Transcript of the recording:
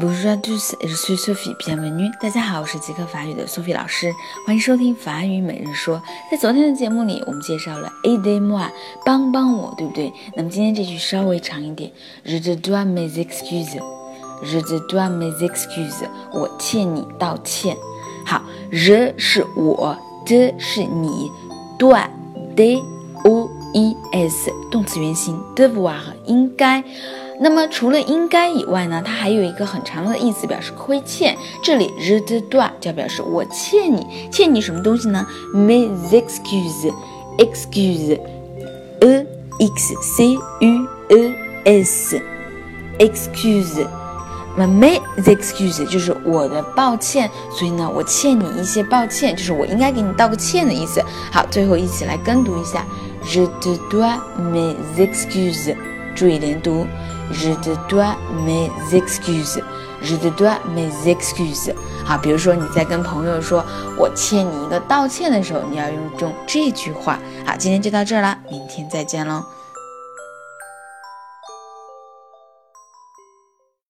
Bonjour à tous, je suis Sophie. Bienvenue. 大家好，我是极客法语的 Sophie 老师，欢迎收听法语每日说。在昨天的节目里，我们介绍了 aidez-moi，帮帮我，对不对？那么今天这句稍微长一点，Je te dois mes excuses. Je te dois mes excuses. 我欠你道歉。好，je 是我，de 是你，dois d o e s 动词原形，devoir 应该。那么除了应该以外呢，它还有一个很常用的意思，表示亏欠。这里 je te dois 就表示我欠你，欠你什么东西呢？mes excuses，excuse，e x c u e s，excuse。那么 mes excuses 就是我的抱歉，所以呢，我欠你一些抱歉，就是我应该给你道个歉的意思。好，最后一起来跟读一下，je te dois mes excuses。注意连读。Je te dois mes excuses. Je te dois mes excuses. 好，比如说你在跟朋友说“我欠你一个道歉”的时候，你要用用这句话。好，今天就到这儿了，明天再见喽。